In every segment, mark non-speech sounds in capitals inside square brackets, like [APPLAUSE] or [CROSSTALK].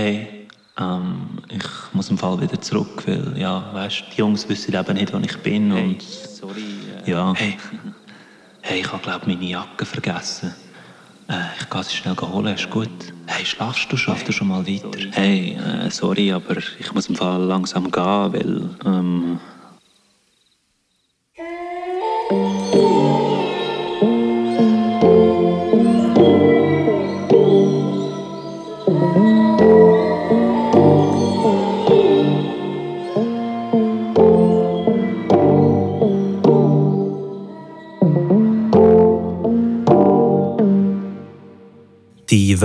Hey, ähm, ich muss im Fall wieder zurück, weil, ja, weißt, die Jungs wissen eben nicht, wo ich bin Hey, und... sorry. Äh, Ja. Hey, hey ich habe glaube meine Jacke vergessen. Äh, ich kann sie schnell holen, ist gut. Hey, schlafst du, schaffst du schon mal weiter? Hey, äh, sorry, aber ich muss im Fall langsam gehen, weil, ähm...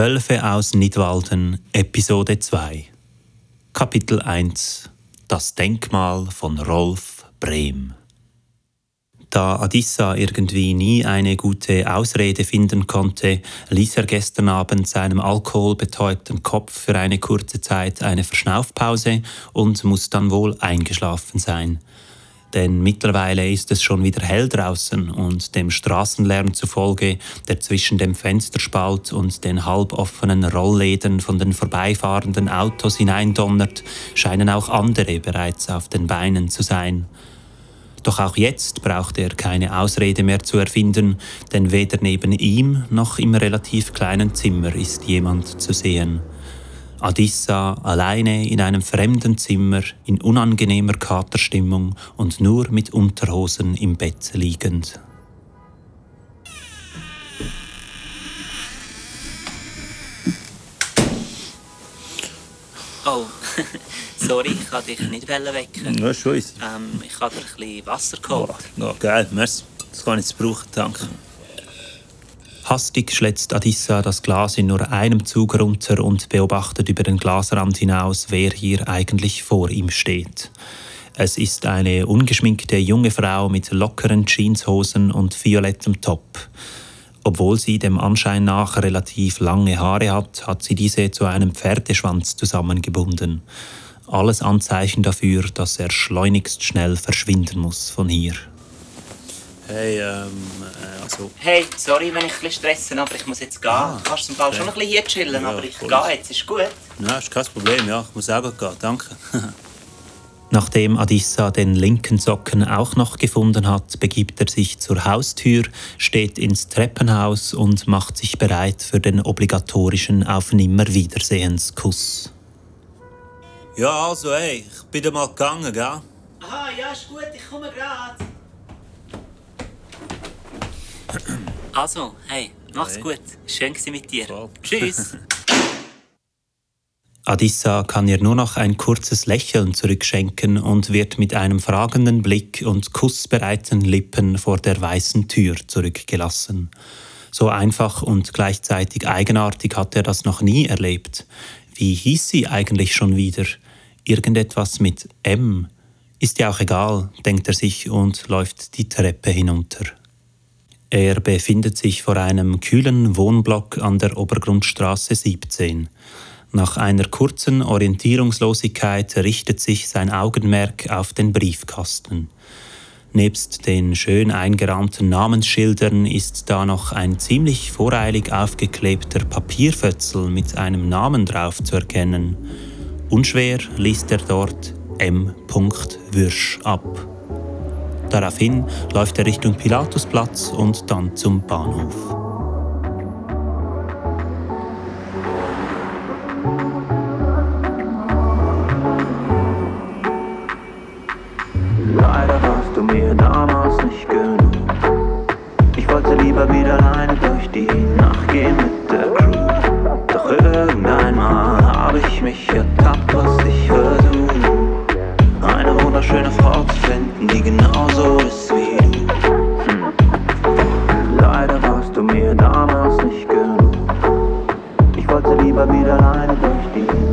Wölfe aus Nidwalden, Episode 2. Kapitel 1 Das Denkmal von Rolf Brehm. Da Adissa irgendwie nie eine gute Ausrede finden konnte, ließ er gestern Abend seinem alkoholbetäubten Kopf für eine kurze Zeit eine Verschnaufpause und muss dann wohl eingeschlafen sein denn mittlerweile ist es schon wieder hell draußen und dem Straßenlärm zufolge, der zwischen dem Fensterspalt und den halboffenen Rollläden von den vorbeifahrenden Autos hineindonnert, scheinen auch andere bereits auf den Beinen zu sein. Doch auch jetzt braucht er keine Ausrede mehr zu erfinden, denn weder neben ihm noch im relativ kleinen Zimmer ist jemand zu sehen. Adissa alleine in einem fremden Zimmer in unangenehmer Katerstimmung und nur mit Unterhosen im Bett liegend. Oh, [LAUGHS] sorry, ich wollte dich nicht wecken. Ja, schon. Ähm, ich habe dir ein bisschen Wasser geholt. Ja, geil, merci. Das kann ich jetzt brauchen, danke. Hastig schlätzt Adissa das Glas in nur einem Zug runter und beobachtet über den Glasrand hinaus, wer hier eigentlich vor ihm steht. Es ist eine ungeschminkte junge Frau mit lockeren Jeanshosen und violettem Top. Obwohl sie dem Anschein nach relativ lange Haare hat, hat sie diese zu einem Pferdeschwanz zusammengebunden. Alles Anzeichen dafür, dass er schleunigst schnell verschwinden muss von hier. Hey, ähm, also... Hey, sorry, wenn ich ein bisschen stresse, aber ich muss jetzt gehen. du kannst im Fall schon ein bisschen hier chillen, Ja, aber ich voll. gehe jetzt, ist gut. Nein, ist kein Problem, ja. Ich muss auch gehen, danke. [LAUGHS] Nachdem Adissa den linken Socken auch noch gefunden hat, begibt er sich zur Haustür, steht ins Treppenhaus und macht sich bereit für den obligatorischen Auf Nimmerwiedersehenskuss. Ja, also, hey, ich bin mal gegangen, gell? Aha, ja, ist gut, ich komme gerade. Also, hey, mach's Hey. gut. Schön gewesen mit dir. Voll. Tschüss. [LAUGHS] Adissa kann ihr nur noch ein kurzes Lächeln zurückschenken und wird mit einem fragenden Blick und kussbereiten Lippen vor der weißen Tür zurückgelassen. So einfach und gleichzeitig eigenartig hat er das noch nie erlebt. Wie hieß sie eigentlich schon wieder? Irgendetwas mit M. Ist ja auch egal, denkt er sich und läuft die Treppe hinunter. Er befindet sich vor einem kühlen Wohnblock an der Obergrundstraße 17. Nach einer kurzen Orientierungslosigkeit richtet sich sein Augenmerk auf den Briefkasten. Nebst den schön eingerahmten Namensschildern ist da noch ein ziemlich voreilig aufgeklebter Papierfötzel mit einem Namen drauf zu erkennen. Unschwer liest er dort M. Würsch ab. Daraufhin läuft er Richtung Pilatusplatz und dann zum Bahnhof. Leider warst du mir damals nicht genug. Ich wollte lieber wieder alleine durch die Nacht gehen mit der Crew. Doch irgendeinmal habe ich mich ertappt, was ich versuch. Wunderschöne Frau zu finden, die genauso ist wie du. Leider warst du mir damals nicht genug. Ich wollte lieber wieder alleine durch die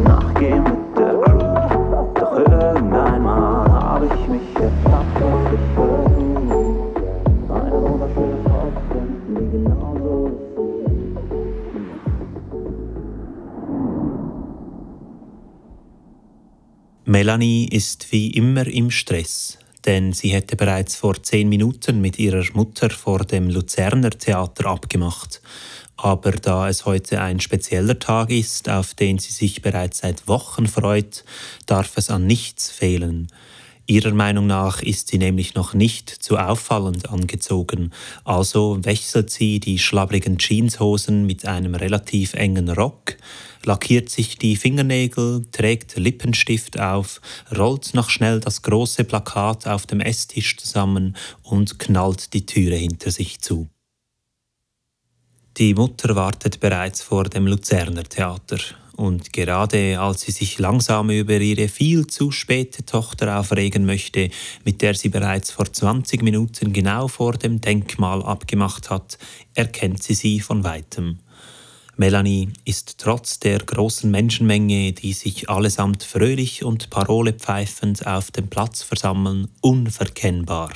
Melanie ist wie immer im Stress, denn sie hätte bereits vor zehn Minuten mit ihrer Mutter vor dem Luzerner Theater abgemacht. Aber da es heute ein spezieller Tag ist, auf den sie sich bereits seit Wochen freut, darf es an nichts fehlen. Ihrer Meinung nach ist sie nämlich noch nicht zu auffallend angezogen, also wechselt sie die schlabbrigen Jeanshosen mit einem relativ engen Rock, lackiert sich die Fingernägel, trägt Lippenstift auf, rollt noch schnell das große Plakat auf dem Esstisch zusammen und knallt die Türe hinter sich zu. Die Mutter wartet bereits vor dem Luzerner Theater und gerade als sie sich langsam über ihre viel zu späte Tochter aufregen möchte, mit der sie bereits vor 20 Minuten genau vor dem Denkmal abgemacht hat, erkennt sie sie von weitem. Melanie ist trotz der großen Menschenmenge, die sich allesamt fröhlich und parolepfeifend auf dem Platz versammeln, unverkennbar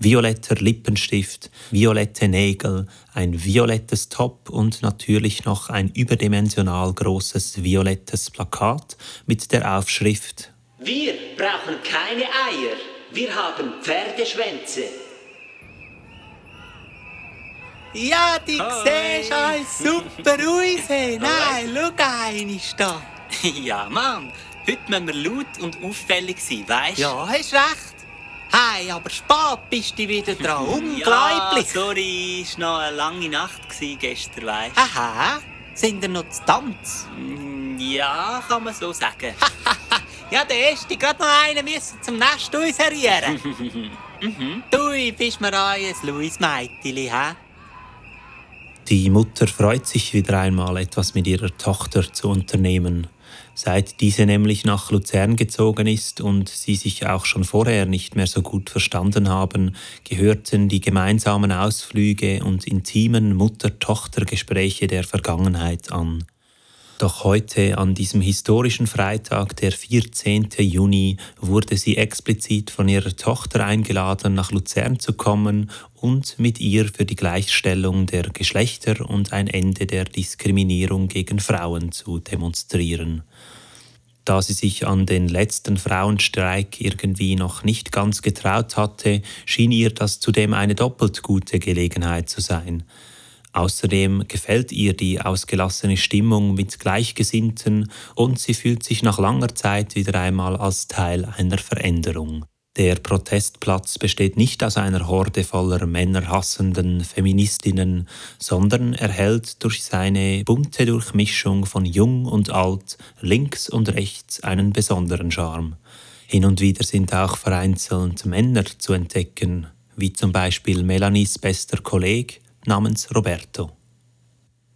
violetter Lippenstift, violette Nägel, ein violettes Top und natürlich noch ein überdimensional großes violettes Plakat mit der Aufschrift Wir brauchen keine Eier, wir haben Pferdeschwänze. Ja, die siehst uns super aus. Nein, schau einen ist da. [LAUGHS] ja, Mann, heute müssen wir laut und auffällig sein, weißt du? Ja, hast recht. Hey, aber spät bist du wieder dran. [LAUGHS] Unglaublich. Ja, sorry, es war noch eine lange Nacht gestern, weißt du? Aha, sind wir noch zu Tanz? Mm, Ja, kann man so sagen. [LAUGHS] ja, der erste gerade noch einen müssen zum Nest inserieren. [LAUGHS] Mhm. Du bist mir ein Luis-Meitili, hä? Die Mutter freut sich wieder einmal etwas mit ihrer Tochter zu unternehmen. Seit diese nämlich nach Luzern gezogen ist und sie sich auch schon vorher nicht mehr so gut verstanden haben, gehörten die gemeinsamen Ausflüge und intimen Mutter-Tochter-Gespräche der Vergangenheit an. Doch heute, an diesem historischen Freitag, der 14. Juni, wurde sie explizit von ihrer Tochter eingeladen, nach Luzern zu kommen und mit ihr für die Gleichstellung der Geschlechter und ein Ende der Diskriminierung gegen Frauen zu demonstrieren. Da sie sich an den letzten Frauenstreik irgendwie noch nicht ganz getraut hatte, schien ihr das zudem eine doppelt gute Gelegenheit zu sein. Außerdem gefällt ihr die ausgelassene Stimmung mit Gleichgesinnten und sie fühlt sich nach langer Zeit wieder einmal als Teil einer Veränderung. Der Protestplatz besteht nicht aus einer Horde voller männerhassenden Feministinnen, sondern erhält durch seine bunte Durchmischung von jung und alt, links und rechts einen besonderen Charme. Hin und wieder sind auch vereinzelt Männer zu entdecken, wie zum Beispiel Melanies bester Kollege namens Roberto.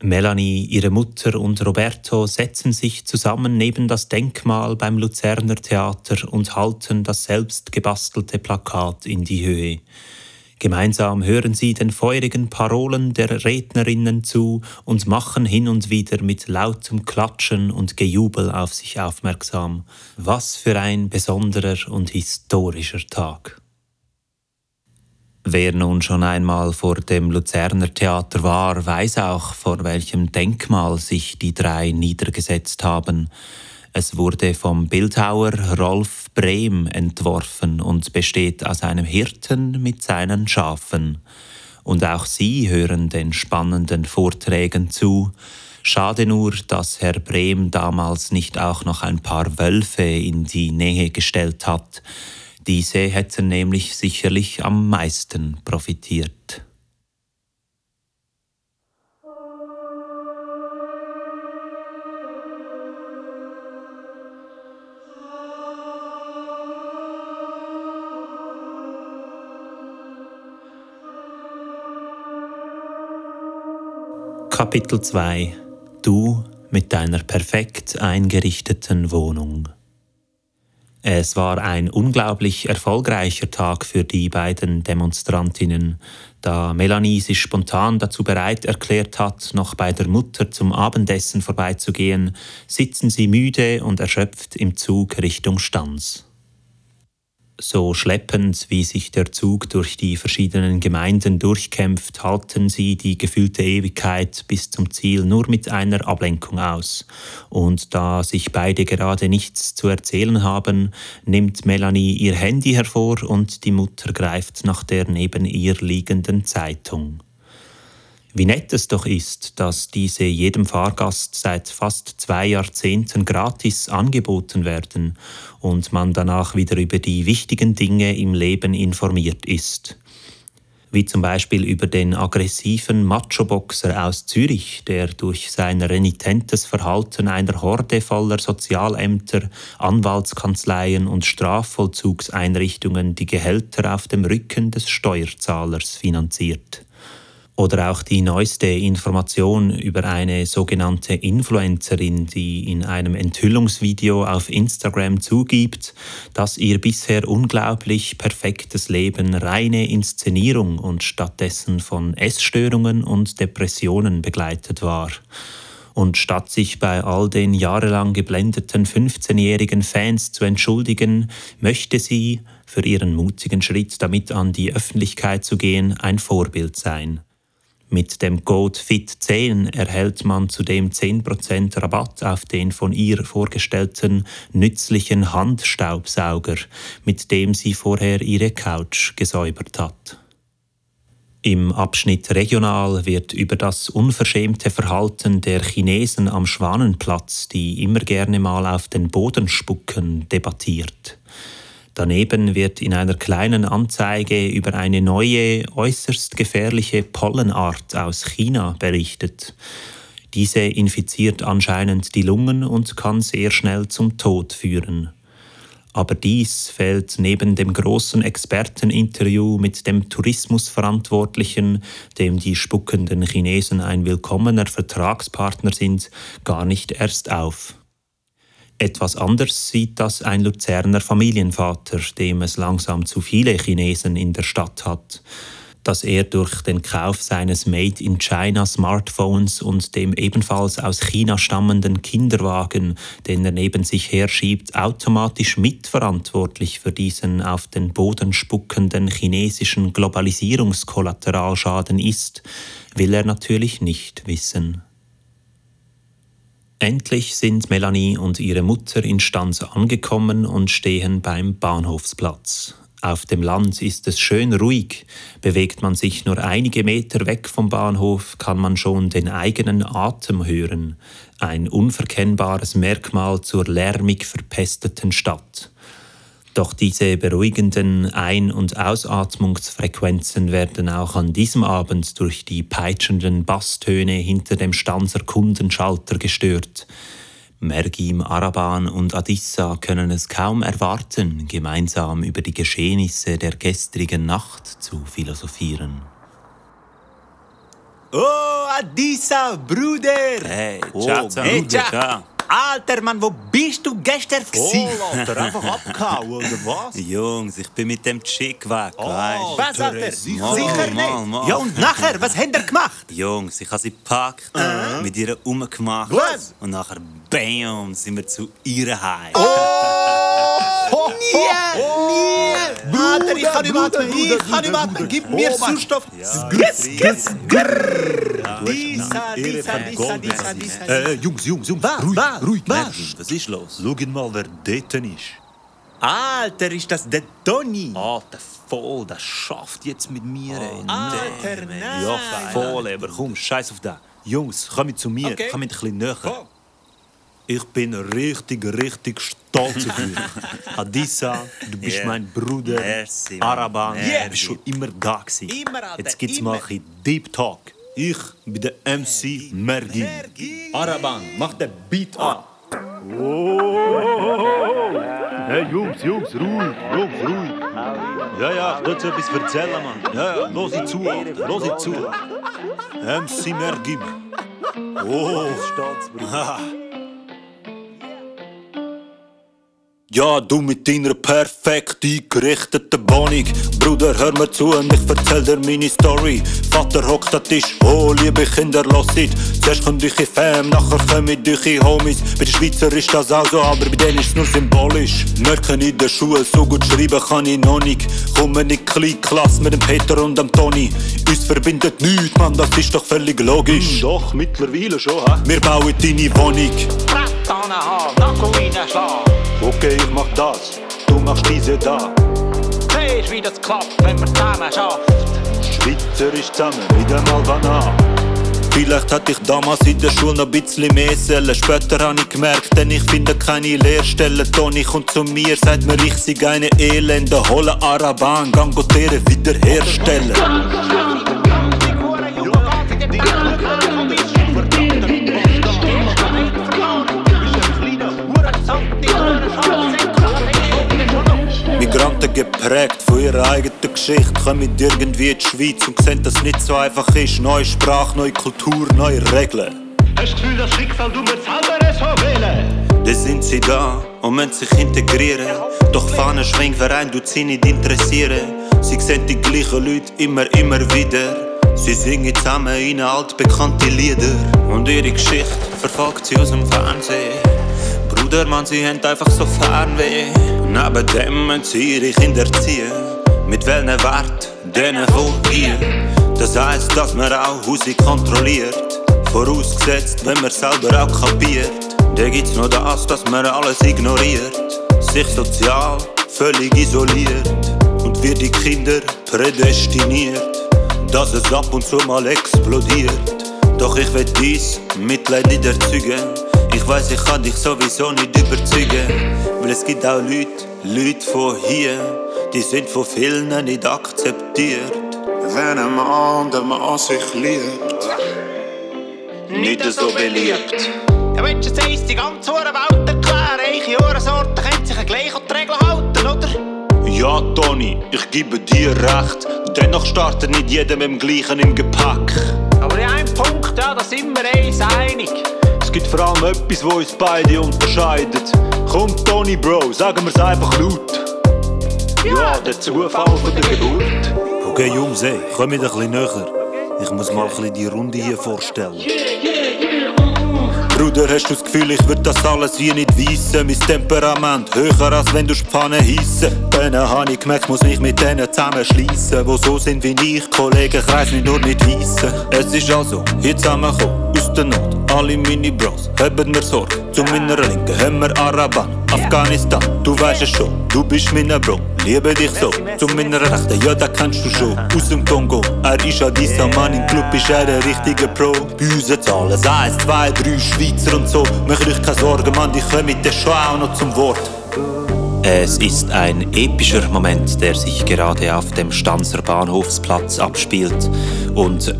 Melanie, ihre Mutter und Roberto setzen sich zusammen neben das Denkmal beim Luzerner Theater und halten das selbst gebastelte Plakat in die Höhe. Gemeinsam hören sie den feurigen Parolen der Rednerinnen zu und machen hin und wieder mit lautem Klatschen und Gejubel auf sich aufmerksam. Was für ein besonderer und historischer Tag. Wer nun schon einmal vor dem Luzerner Theater war, weiß auch, vor welchem Denkmal sich die drei niedergesetzt haben. Es wurde vom Bildhauer Rolf Brehm entworfen und besteht aus einem Hirten mit seinen Schafen. Und auch sie hören den spannenden Vorträgen zu. Schade nur, dass Herr Brehm damals nicht auch noch ein paar Wölfe in die Nähe gestellt hat. Diese hätten nämlich sicherlich am meisten profitiert. Kapitel 2 Du mit deiner perfekt eingerichteten Wohnung. Es war ein unglaublich erfolgreicher Tag für die beiden Demonstrantinnen, da Melanie sich spontan dazu bereit erklärt hat, noch bei der Mutter zum Abendessen vorbeizugehen, sitzen sie müde und erschöpft im Zug Richtung Stanz. So schleppend, wie sich der Zug durch die verschiedenen Gemeinden durchkämpft, halten sie die gefühlte Ewigkeit bis zum Ziel nur mit einer Ablenkung aus. Und da sich beide gerade nichts zu erzählen haben, nimmt Melanie ihr Handy hervor und die Mutter greift nach der neben ihr liegenden Zeitung. Wie nett es doch ist, dass diese jedem Fahrgast seit fast zwei Jahrzehnten gratis angeboten werden und man danach wieder über die wichtigen Dinge im Leben informiert ist wie zum Beispiel über den aggressiven Macho-Boxer aus Zürich, der durch sein renitentes Verhalten einer Horde voller Sozialämter, Anwaltskanzleien und Strafvollzugseinrichtungen die Gehälter auf dem Rücken des Steuerzahlers finanziert. Oder auch die neueste Information über eine sogenannte Influencerin, die in einem Enthüllungsvideo auf Instagram zugibt, dass ihr bisher unglaublich perfektes Leben reine Inszenierung und stattdessen von Essstörungen und Depressionen begleitet war. Und statt sich bei all den jahrelang geblendeten 15-jährigen Fans zu entschuldigen, möchte sie, für ihren mutigen Schritt damit an die Öffentlichkeit zu gehen, ein Vorbild sein. Mit dem Code FIT10 erhält man zudem 10% Rabatt auf den von ihr vorgestellten nützlichen Handstaubsauger, mit dem sie vorher ihre Couch gesäubert hat. Im Abschnitt Regional wird über das unverschämte Verhalten der Chinesen am Schwanenplatz, die immer gerne mal auf den Boden spucken, debattiert. Daneben wird in einer kleinen Anzeige über eine neue, äußerst gefährliche Pollenart aus China berichtet. Diese infiziert anscheinend die Lungen und kann sehr schnell zum Tod führen. Aber dies fällt neben dem großen Experteninterview mit dem Tourismusverantwortlichen, dem die spuckenden Chinesen ein willkommener Vertragspartner sind, gar nicht erst auf. Etwas anders sieht das ein Luzerner Familienvater, dem es langsam zu viele Chinesen in der Stadt hat. Dass er durch den Kauf seines Made in China Smartphones und dem ebenfalls aus China stammenden Kinderwagen, den er neben sich herschiebt, automatisch mitverantwortlich für diesen auf den Boden spuckenden chinesischen Globalisierungskollateralschaden ist, will er natürlich nicht wissen. Endlich sind Melanie und ihre Mutter in Stanz angekommen und stehen beim Bahnhofsplatz. Auf dem Land ist es schön ruhig. Bewegt man sich nur einige Meter weg vom Bahnhof, kann man schon den eigenen Atem hören. Ein unverkennbares Merkmal zur lärmig verpesteten Stadt. Doch diese beruhigenden Ein- und Ausatmungsfrequenzen werden auch an diesem Abend durch die peitschenden Basstöne hinter dem Stanzer Kundenschalter gestört. Mergim, Araban und Adissa können es kaum erwarten, gemeinsam über die Geschehnisse der gestrigen Nacht zu philosophieren. Oh, Adissa, Bruder! Hey, oh, ciao, ciao, hey, Bruder, ciao. ciao. Alter, Mann, wo bist du gestern gewesen? Oh, Alter, einfach abgehauen, oder was? [LAUGHS] Jungs, ich bin mit dem Chick weg, Oh, weißt was, Alter? Mal, Sicher nicht. mal, mal. Ja, und nachher, was habt ihr gemacht? Jungs, ich habe sie gepackt, mit ihr umgemacht. Was? Und nachher, bam, sind wir zu ihr heim. Oh, nie, nie! Alter, ich kann nicht atmen, ich kann nicht atmen. Gib mir Sauerstoff. Giss, giss, grrrr. Disa, Disa, Disa, Disa, Disa. Äh, Jungs, Jungs, Jungs, Was, ruhig, ruhig. was? Was ist los? Schaut mal, wer dort ist. Alter, ist das der Toni? Alter, voll, das schafft jetzt mit mir. Alter, nein. Ja, voll, aber komm, scheiß auf das. Jungs, kommt zu mir, kommt ein bisschen näher. Ich bin richtig, richtig stolz auf dich. [LAUGHS] Adissa, du bist Yeah. mein Bruder. Merci. Araban, Yeah. du bist schon immer da gewesen. Immer, Alter, Jetzt gibt's immer. mal ein Deep Talk. Ich bin der MC Mergin. Araban, mach den Beat an. Hey Jungs, Jungs, ruhig, Jungs, ruhig. Ja, ja, ich will dir etwas erzählen, Mann. Ja, ja, los ich zu, Alter, los ich zu. MC Mergim. Oh, Ja, du mit deiner perfekt eingerichteten Wohnung. Bruder, hör mir zu und ich erzähl dir meine Story. Vater hockt an Tisch, oh, liebe Kinder, lasst Zuerst kommt eure Fam, nachher kommen eure Homies. Bei den Schweizer ist das auch so, aber bei denen ist es nur symbolisch. Merken in der Schule, so gut schreiben kann ich noch nicht. Komme in die Klasse mit dem Peter und dem Toni. Uns verbindet nichts, Mann, das ist doch völlig logisch. doch, mittlerweile schon, hä? Wir bauen deine Wohnung. Okay, ich mach das, du machst diese da. Siehst, wie das klappt, wenn man zusammen schafft. Schweizerisch zusammen, wieder mal Banane. Vielleicht hätte ich damals in der Schule noch ein bisschen mehr sollen. Später habe ich gemerkt, denn ich finde keine Lehrstelle. Toni kommt zu mir, sagt mir, ich sei eine Elende. Hole Araban, gang Gotere wiederherstellen. Geprägt von ihrer eigenen Geschichte, kommen irgendwie in die Schweiz und sehen, dass es nicht so einfach ist. Neue Sprache, neue Kultur, neue Regeln. Hast du das Gefühl, das Schicksal du mir selber so wählen? Dann sind sie da und müssen sich integrieren. Doch Fahnen Schwingverein tut sie nicht interessieren. Sie sehen die gleichen Leute immer, immer wieder. Sie singen zusammen in altbekannte Lieder. Und ihre Geschichte verfolgt sie aus dem Fernsehen. Bruder, Mann, sie haben einfach so Fernweh. Neben dem müssen ihre Kinder erziehen. Mit welchen Wert? Denen von hier. Das heisst, dass man auch Hause kontrolliert. Vorausgesetzt, wenn man selber auch kapiert. Dann gibt's noch das, dass man alles ignoriert. Sich sozial völlig isoliert. Und wir die Kinder prädestiniert. Dass es ab und zu mal explodiert. Doch ich will dies Mitleid nicht erzeugen. Ich weiß, ich kann dich sowieso nicht überzeugen. Weil es gibt auch Leute, Leute von hier, die sind von vielen nicht akzeptiert. Wenn ein Mann, der Mann sich liebt. Nicht so beliebt. Ja, willst du jetzt die ganze Welt erklären? Eiche Uhrensorten können sich gleich an die Regeln halten, oder? Ja, Toni, ich gebe dir recht. Dennoch startet nicht jeder mit dem gleichen im Gepäck. Aber in einem Punkt, ja, da sind wir uns einig. Gibt vor allem etwas, was uns beide unterscheidet. Komm, Toni, Bro, sagen wir's einfach laut. Ja, der Zufall von der Geburt. Okay, Jungs, ey, komm mir ein bisschen näher. Ich muss mal ein bisschen die Runde hier vorstellen. Bruder, hast du das Gefühl, ich würd das alles wie nicht wissen? Mein Temperament höher als wenn du Pfanne hiessen. Dann hab ich gemerkt, muss mich mit denen zusammenschliessen, wo so sind wie ich, Kollegen, kreis mich nur nicht weissen. Es ist also hier zusammengekommen, aus der Not. Alle meine Bros haben mir Sorge. Zu meiner Linken haben wir Araban, Afghanistan, du weißt es schon, du bist mein Bro. Liebe dich so, zu meiner Rechten, ja, da kennst du schon. Aus dem Kongo, er ist an dieser Mann im Club, ist er ein richtiger Pro. Bei uns jetzt alles eins, zwei, drei Schweizer und so. Macht euch keine Sorgen, Mann, die kommen dann schon auch noch zum Wort. Es ist ein epischer Moment, der sich gerade auf dem Stanzer Bahnhofsplatz abspielt. Und.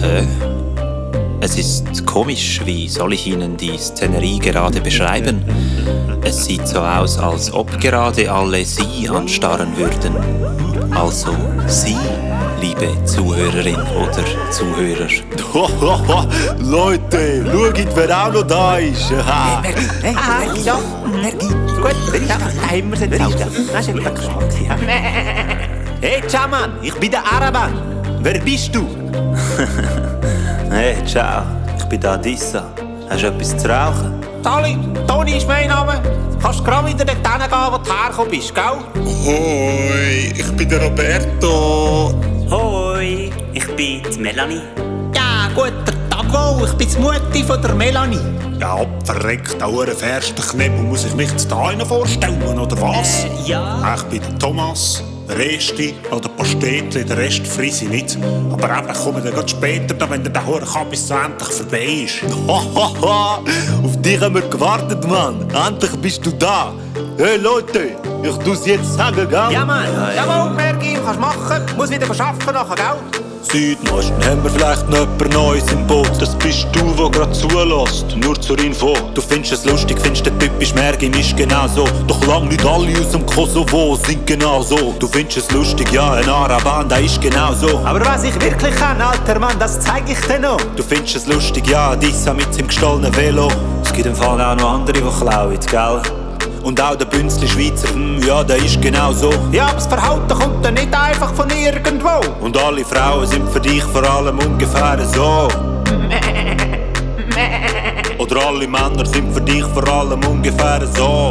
Hä? Es ist komisch, wie soll ich Ihnen die Szenerie gerade beschreiben? Es sieht so aus, als ob gerade alle Sie anstarren würden. Also Sie, liebe Zuhörerin oder Zuhörer. [LAUGHS] Leute, schaut, wer auch noch da ist. Ha. Hey, ja, gut, ja, da haben wir jetzt auch. Das ist ja klar. Hey Chaman, ich bin der Araban. Wer bist du? [LAUGHS] Hey, ciao, ich bin da Dissa. Hast du etwas zu rauchen? Tali, Toni ist mein Name. Kannst gerade wieder dort hingehen, wo du hergekommen bist, gell? Hoi, ich bin der Roberto. Hoi, ich bin die Melanie. Ja, gut, der Tago, ich bin die Mutti von der Melanie. Ja, verreckt, da hure fährst Knebel. Muss ich mich jetzt da vorstellen, oder was? Äh, ja. Ich bin der Thomas, Resti oder Pastetli, der Rest friss ich nicht. Aber eben, komme dann grad später, da, wenn der hure Kabis endlich vorbei ist. Hahaha, auf dich haben wir gewartet, Mann. Endlich bist du da. Hey Leute, ich tu's jetzt sagen, gell? Ja, Mann. Jawohl, Mergi, kannst machen. Muss wieder arbeiten nachher, gell? Südmosten haben wir vielleicht noch jemand Neues im Boot. Das bist du, der grad zulässt. Nur zur Info. Du findest es lustig, findest der typisch Mergim ist genau so. Doch lang nicht alle aus dem Kosovo sind genau so. Du findest es lustig, ja, ein Araban, der ist genau so. Aber was ich wirklich kann, alter Mann, das zeig ich dir noch. Du findest es lustig, ja, Dissa mit seinem gestohlenen Velo. Es gibt im Fall auch noch andere, die klauen, gell? Und auch der Bünzli Schweizer, hm, ja, der ist genau so. Ja, aber das Verhalten kommt dann nicht einfach von irgendwo. Und alle Frauen sind für dich vor allem ungefähr so. [LAUGHS] Oder alle Männer sind für dich vor allem ungefähr so.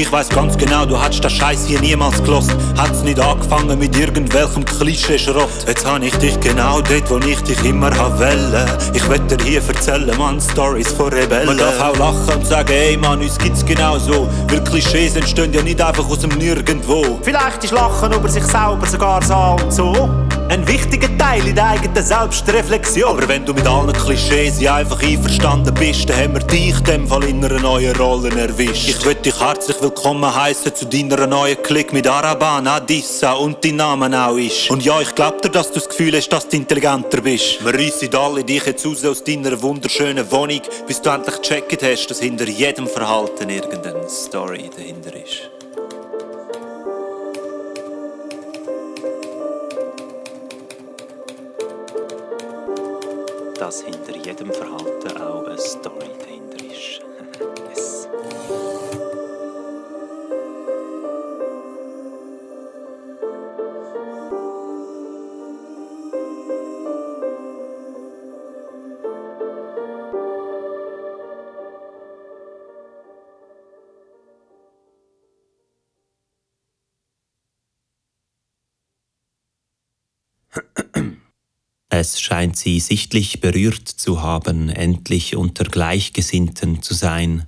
Ich weiß ganz genau, du hättest das Scheiß hier niemals gelost. Hat's nicht angefangen mit irgendwelchem Klischee-Schrott. Jetzt hab ich dich genau dort, wo ich dich immer ha welle. Ich werd dir hier erzählen, man, Stories von Rebellen. Man darf auch lachen und sagen, ey Mann, uns gibt's genau so. Weil Klischees entstehen ja nicht einfach aus dem Nirgendwo. Vielleicht ist Lachen über sich selber sogar so und so. Ein wichtiger Teil in der eigenen Selbstreflexion. Aber wenn du mit allen Klischees einfach einverstanden bist, dann haben wir dich in dem Fall in einer neuen Rolle erwischt. Ich würde dich herzlich willkommen heißen zu deiner neuen Klick mit Araban, Adissa und dein Name auch ist. Und ja, ich glaub dir, dass du das Gefühl hast, dass du intelligenter bist. Wir reissen alle dich jetzt raus aus deiner wunderschönen Wohnung, bis du endlich gecheckt hast, dass hinter jedem Verhalten irgendeine Story dahinter ist. Dass hinter jedem Verhalten auch eine Story Es scheint sie sichtlich berührt zu haben, endlich unter Gleichgesinnten zu sein.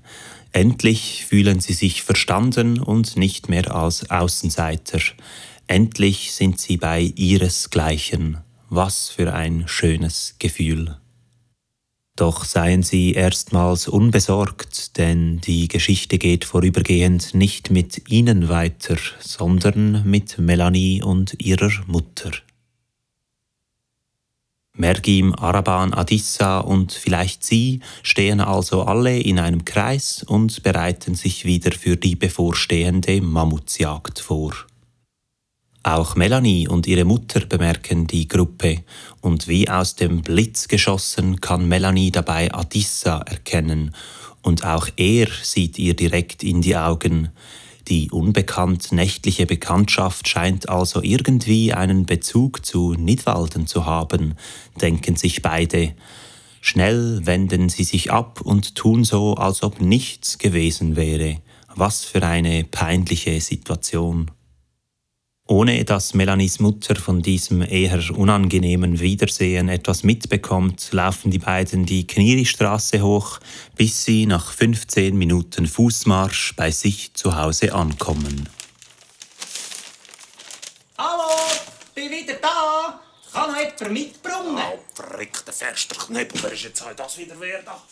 Endlich fühlen sie sich verstanden und nicht mehr als Außenseiter. Endlich sind sie bei ihresgleichen. Was für ein schönes Gefühl. Doch seien Sie erstmals unbesorgt, denn die Geschichte geht vorübergehend nicht mit Ihnen weiter, sondern mit Melanie und ihrer Mutter. Mergim, Araban, Adissa und vielleicht Sie stehen also alle in einem Kreis und bereiten sich wieder für die bevorstehende Mammutsjagd vor. Auch Melanie und ihre Mutter bemerken die Gruppe und wie aus dem Blitz geschossen kann Melanie dabei Adissa erkennen und auch er sieht ihr direkt in die Augen. Die unbekannt nächtliche Bekanntschaft scheint also irgendwie einen Bezug zu Nidwalden zu haben, denken sich beide. Schnell wenden sie sich ab und tun so, als ob nichts gewesen wäre. Was für eine peinliche Situation. Ohne dass Melanies Mutter von diesem eher unangenehmen Wiedersehen etwas mitbekommt, laufen die beiden die Kniristraße hoch, bis sie nach 15 Minuten Fußmarsch bei sich zu Hause ankommen. Hallo, bin wieder da. Kann noch jemand mitbringen? Oh, verrückter fester Knebel, wer ist jetzt heute das wieder wer da?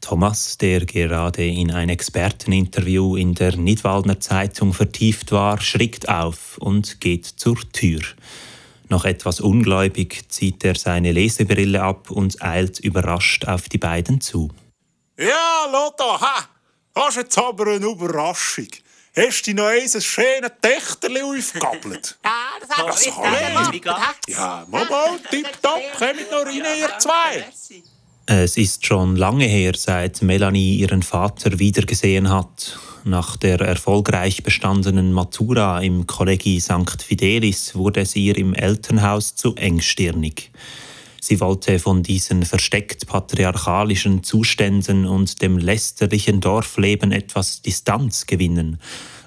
Thomas, der gerade in ein Experteninterview in der Nidwaldner Zeitung vertieft war, schrickt auf und geht zur Tür. Noch etwas ungläubig zieht er seine Lesebrille ab und eilt überrascht auf die beiden zu. Ja, Lotto, ha! Hast jetzt aber eine Überraschung. Hast du noch eins ein schönes Tächterli aufgegabelt? [LAUGHS] Ja, das hat Was ich soll nicht gemacht. Ja, Momo, tipptopp, kommt noch rein, ihr zwei. Es ist schon lange her, seit Melanie ihren Vater wiedergesehen hat. Nach der erfolgreich bestandenen Matura im Kollegi St. Fidelis wurde es ihr im Elternhaus zu engstirnig. Sie wollte von diesen versteckt patriarchalischen Zuständen und dem lästerlichen Dorfleben etwas Distanz gewinnen.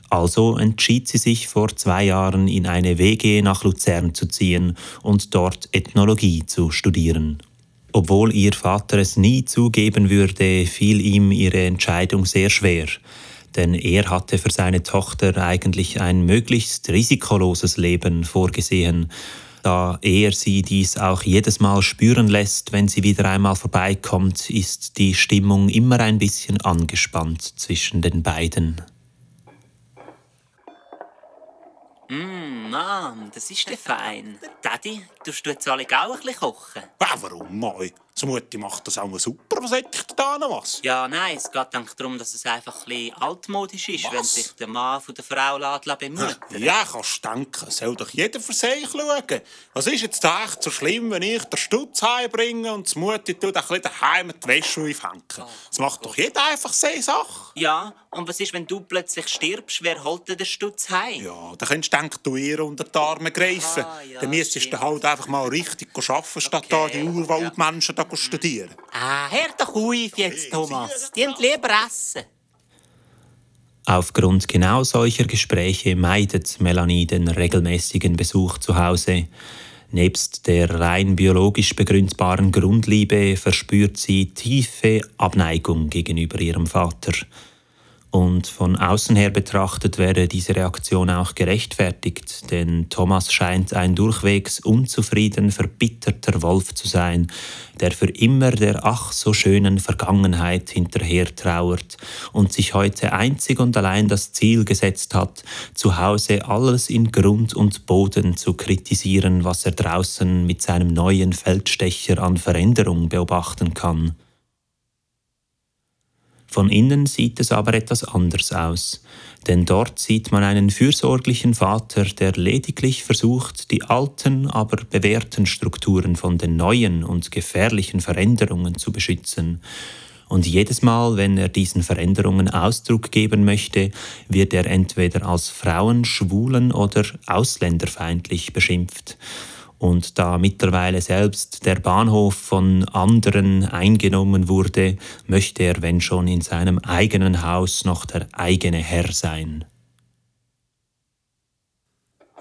Also entschied sie sich vor zwei Jahren in eine WG nach Luzern zu ziehen und dort Ethnologie zu studieren. Obwohl ihr Vater es nie zugeben würde, fiel ihm ihre Entscheidung sehr schwer, denn er hatte für seine Tochter eigentlich ein möglichst risikoloses Leben vorgesehen, da er sie dies auch jedes Mal spüren lässt, wenn sie wieder einmal vorbeikommt, ist die Stimmung immer ein bisschen angespannt zwischen den beiden. Mm, Mann, das ist ja fein. Daddy, tust du jetzt alle auch ein bisschen kochen? Ja, warum, Moi? So Mutti macht das auch super. Was hätte ich da noch was? Ja, nein, es geht eigentlich darum, dass es einfach ein bisschen altmodisch ist, wenn sich der Mann von der Frau lässt bemuttern. Ja, kannst du denken. Soll doch jeder für sich schauen. Was ist jetzt da echt so schlimm, wenn ich den Stutz heimbringe und die Mutti tut ein bisschen daheim die Wäsche aufhängen? Das macht doch jeder einfach seine Sache. Ja, und was ist, wenn du plötzlich stirbst? Wer holt den Stutz heim? Ja, dann könntest du denken, du ihr unter die Arme greifen. Ah, ja, dann müsstest du halt einfach mal richtig arbeiten, statt da die Urwaldmenschen da studieren. Ah, hör doch auf jetzt, Thomas. Die haben lieber essen. Aufgrund genau solcher Gespräche meidet Melanie den regelmäßigen Besuch zu Hause. Nebst der rein biologisch begründbaren Grundliebe verspürt sie tiefe Abneigung gegenüber ihrem Vater. Und von außen her betrachtet wäre diese Reaktion auch gerechtfertigt, denn Thomas scheint ein durchwegs unzufrieden, verbitterter Wolf zu sein, der für immer der ach so schönen Vergangenheit hinterher trauert und sich heute einzig und allein das Ziel gesetzt hat, zu Hause alles in Grund und Boden zu kritisieren, was er draußen mit seinem neuen Feldstecher an Veränderung beobachten kann. Von innen sieht es aber etwas anders aus, denn dort sieht man einen fürsorglichen Vater, der lediglich versucht, die alten, aber bewährten Strukturen von den neuen und gefährlichen Veränderungen zu beschützen. Und jedes Mal, wenn er diesen Veränderungen Ausdruck geben möchte, wird er entweder als Frauen, Schwulen oder ausländerfeindlich beschimpft und da mittlerweile selbst der Bahnhof von anderen eingenommen wurde, möchte er, wenn schon in seinem eigenen Haus, noch der eigene Herr sein.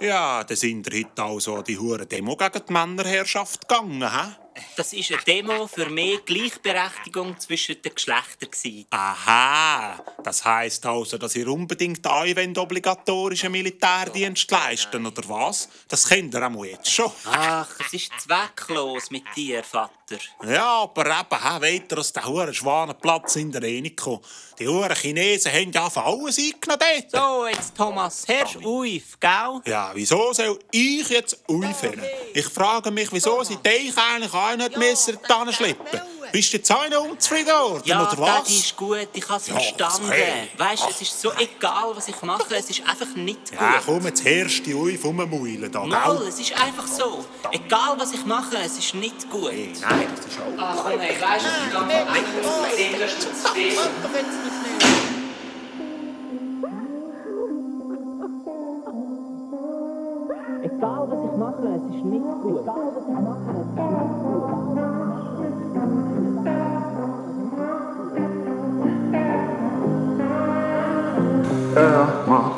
Ja, da sind heute also an die hure Demo gegen die Männerherrschaft gegangen, hä? Das war eine Demo für mehr Gleichberechtigung zwischen den Geschlechtern. Aha, das heisst also, dass ihr unbedingt einen obligatorischen Militärdienst leisten, oder was? Das kennt ihr auch jetzt schon. Ach, es ist zwecklos mit dir, Vater. Ja, aber eben, weiter aus dem huren Schwanenplatz in der Eniko. Die huren Chinesen haben ja alles eingenommen dort. So, jetzt Thomas, herrsch Uif, gell? Ja, wieso soll ich jetzt Uif. Ich frage mich, wieso sie dich eigentlich auch nicht müssen schleppen Bist du jetzt auch noch unzufrieden worden, ja, oder was? Ja, ist gut, ich habe es ja, verstanden. Okay. Weißt du, es ist so egal, was ich mache, es ist einfach nicht gut. Ja, komm, jetzt herrschst du auf rummuilen da, Mal, gell? es ist einfach so. Egal, was ich mache, es ist nicht gut. Hey, nein, das ist auch... Ach komm, ey, weißt du, ich kann nicht sehen, dass du zu viel Egal, mache, es ist nicht gut. Egal, was ich mache, es ist nicht gut. Er macht,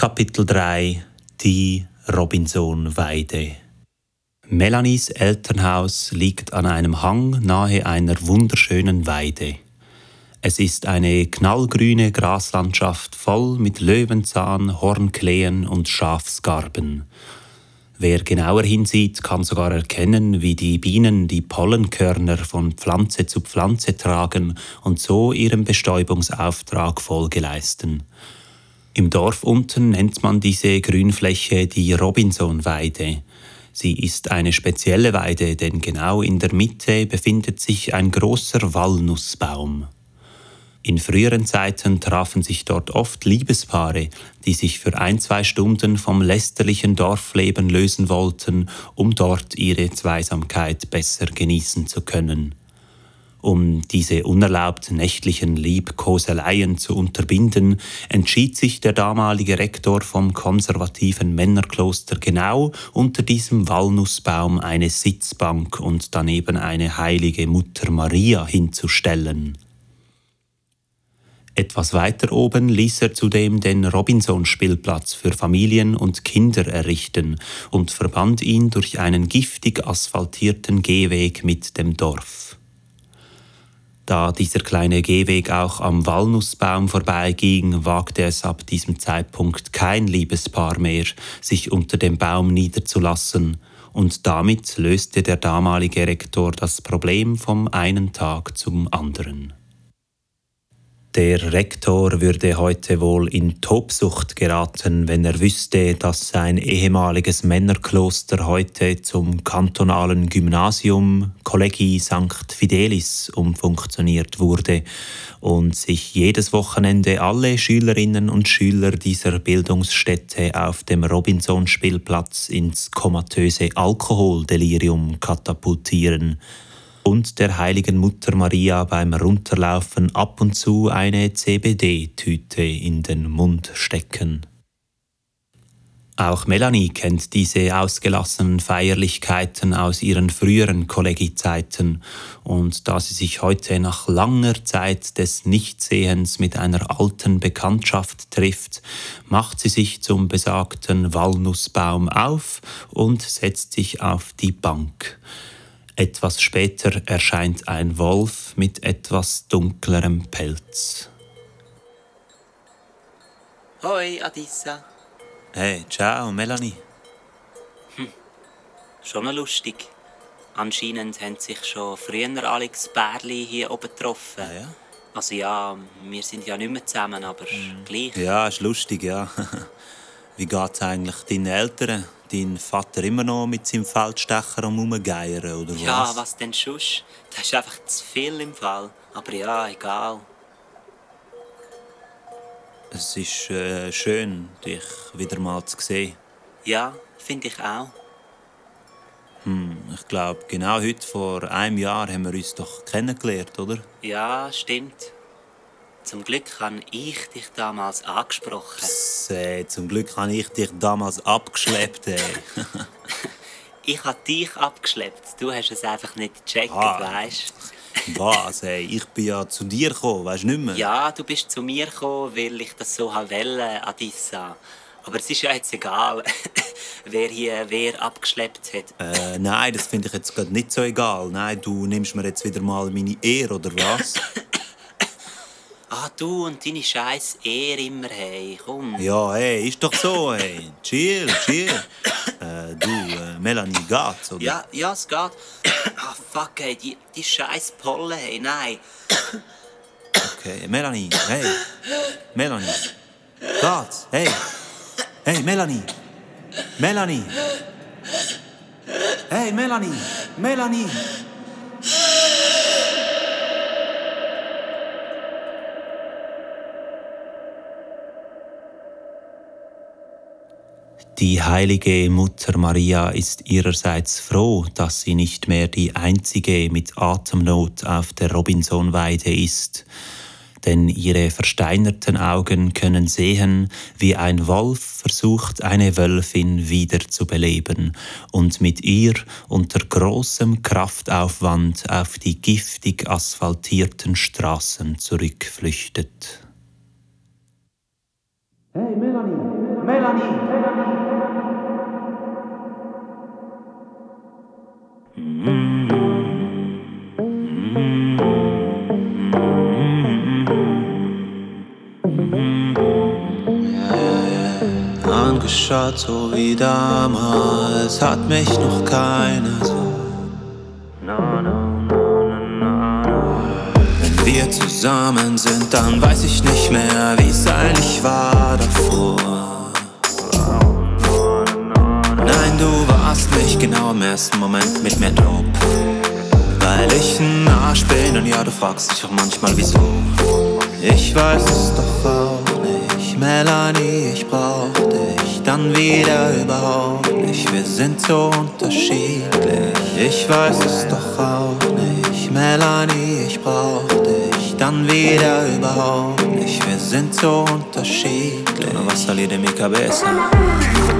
Kapitel 3 Die Robinson-Weide Melanies Elternhaus liegt an einem Hang nahe einer wunderschönen Weide. Es ist eine knallgrüne Graslandschaft voll mit Löwenzahn, Hornkleen und Schafsgarben. Wer genauer hinsieht, kann sogar erkennen, wie die Bienen die Pollenkörner von Pflanze zu Pflanze tragen und so ihrem Bestäubungsauftrag Folge leisten. Im Dorf unten nennt man diese Grünfläche die Robinsonweide. Sie ist eine spezielle Weide, denn genau in der Mitte befindet sich ein großer Walnussbaum. In früheren Zeiten trafen sich dort oft Liebespaare, die sich für ein, zwei Stunden vom lästerlichen Dorfleben lösen wollten, um dort ihre Zweisamkeit besser genießen zu können. Um diese unerlaubt nächtlichen Liebkoseleien zu unterbinden, entschied sich der damalige Rektor vom konservativen Männerkloster genau unter diesem Walnussbaum eine Sitzbank und daneben eine heilige Mutter Maria hinzustellen. Etwas weiter oben ließ er zudem den Robinson-Spielplatz für Familien und Kinder errichten und verband ihn durch einen giftig asphaltierten Gehweg mit dem Dorf. Da dieser kleine Gehweg auch am Walnussbaum vorbeiging, wagte es ab diesem Zeitpunkt kein Liebespaar mehr, sich unter dem Baum niederzulassen, und damit löste der damalige Rektor das Problem vom einen Tag zum anderen. Der Rektor würde heute wohl in Tobsucht geraten, wenn er wüsste, dass sein ehemaliges Männerkloster heute zum kantonalen Gymnasium Collegi St. Fidelis umfunktioniert wurde und sich jedes Wochenende alle Schülerinnen und Schüler dieser Bildungsstätte auf dem Robinson-Spielplatz ins komatöse Alkoholdelirium katapultieren und der heiligen Mutter Maria beim Runterlaufen ab und zu eine CBD-Tüte in den Mund stecken. Auch Melanie kennt diese ausgelassenen Feierlichkeiten aus ihren früheren Kollegiezeiten und da sie sich heute nach langer Zeit des Nichtsehens mit einer alten Bekanntschaft trifft, macht sie sich zum besagten Walnussbaum auf und setzt sich auf die Bank. Etwas später erscheint ein Wolf mit etwas dunklerem Pelz. Hoi, Adissa. Hey, ciao, Melanie. Hm. Schon noch lustig. Anscheinend haben sich schon früher Alex Bärli hier oben getroffen. Ah, ja? Also ja, wir sind ja nicht mehr zusammen, aber Mhm. gleich. Ja, ist lustig, ja. [LAUGHS] Wie geht's eigentlich deinen Eltern? Dein Vater immer noch mit seinem Feldstecher am Rumgeiern, oder was? Ja, was denn sonst? Das ist einfach zu viel im Fall. Aber ja, egal. Es ist äh, schön, dich wieder mal zu sehen. Ja, finde ich auch. Hm, ich glaube, genau heute vor einem Jahr haben wir uns doch kennengelernt, oder? Ja, stimmt. Zum Glück habe ich dich damals angesprochen. Äh, zum Glück habe ich dich damals abgeschleppt. Ey. [LAUGHS] Ich habe dich abgeschleppt. Du hast es einfach nicht gecheckt, Ah. weißt Was, ey? Ich bin ja zu dir gekommen, weißt du nicht mehr? Ja, du bist zu mir gekommen, weil ich das so wollte, Adissa. Aber es ist ja jetzt egal, [LAUGHS] wer hier wer abgeschleppt hat. Äh, nein, das finde ich jetzt gerade nicht so egal. Nein, du nimmst mir jetzt wieder mal meine Ehre, oder was? [LAUGHS] Ah, du und deine scheiß Ehre immer, hey, komm. ja, hey, ist doch so, hey. Chill, chill. Äh, du, äh, Melanie, geht's, oder? Ja, ja, es geht. Ah, fuck, ey, die, die scheiß Polle, hey, nein. Okay, Melanie, hey. Melanie. Geht's? Hey. Hey, Melanie. Melanie. Hey, Melanie. Melanie. Die heilige Mutter Maria ist ihrerseits froh, dass sie nicht mehr die einzige mit Atemnot auf der Robinsonweide ist, denn ihre versteinerten Augen können sehen, wie ein Wolf versucht, eine Wölfin wiederzubeleben und mit ihr unter großem Kraftaufwand auf die giftig asphaltierten Straßen zurückflüchtet. Hey, Melanie! Melanie! Angeschaut so wie damals, hat mich noch keiner so. Wenn wir zusammen sind, dann weiß ich nicht mehr, wie es eigentlich war davor. Nein, du ich genau im ersten Moment mit mir dope. Weil ich ein Arsch bin und ja, du fragst dich auch manchmal wieso. Ich weiß es doch auch nicht, Melanie, ich brauch dich dann wieder überhaupt nicht. Wir sind so unterschiedlich. Ich weiß es doch auch nicht, Melanie, ich brauch dich dann wieder überhaupt nicht. Wir sind so unterschiedlich. Was soll ihr dem IKB sagen?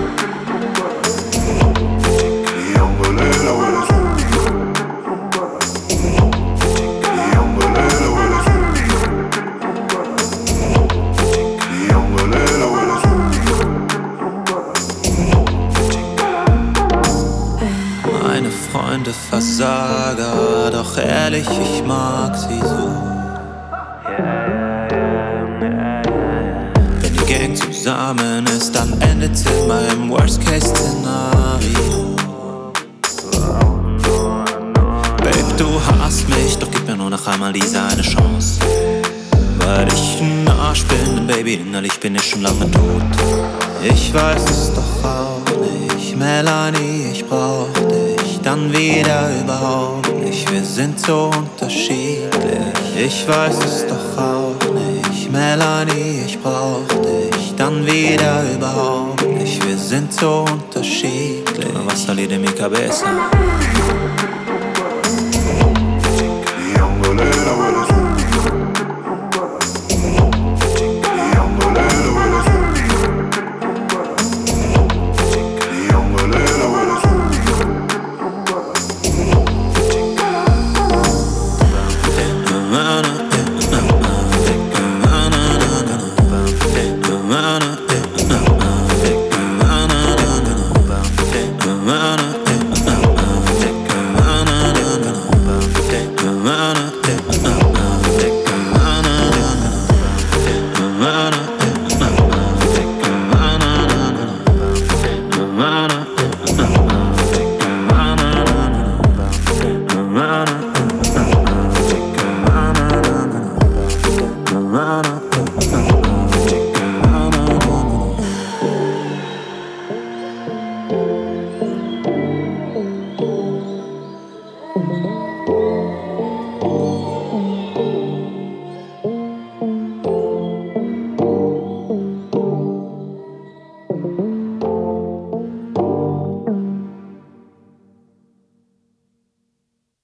weiß es doch auch nicht. Melanie, ich brauch dich dann wieder überhaupt nicht. Wir sind so unterschiedlich. Was soll ihr dem IKBS?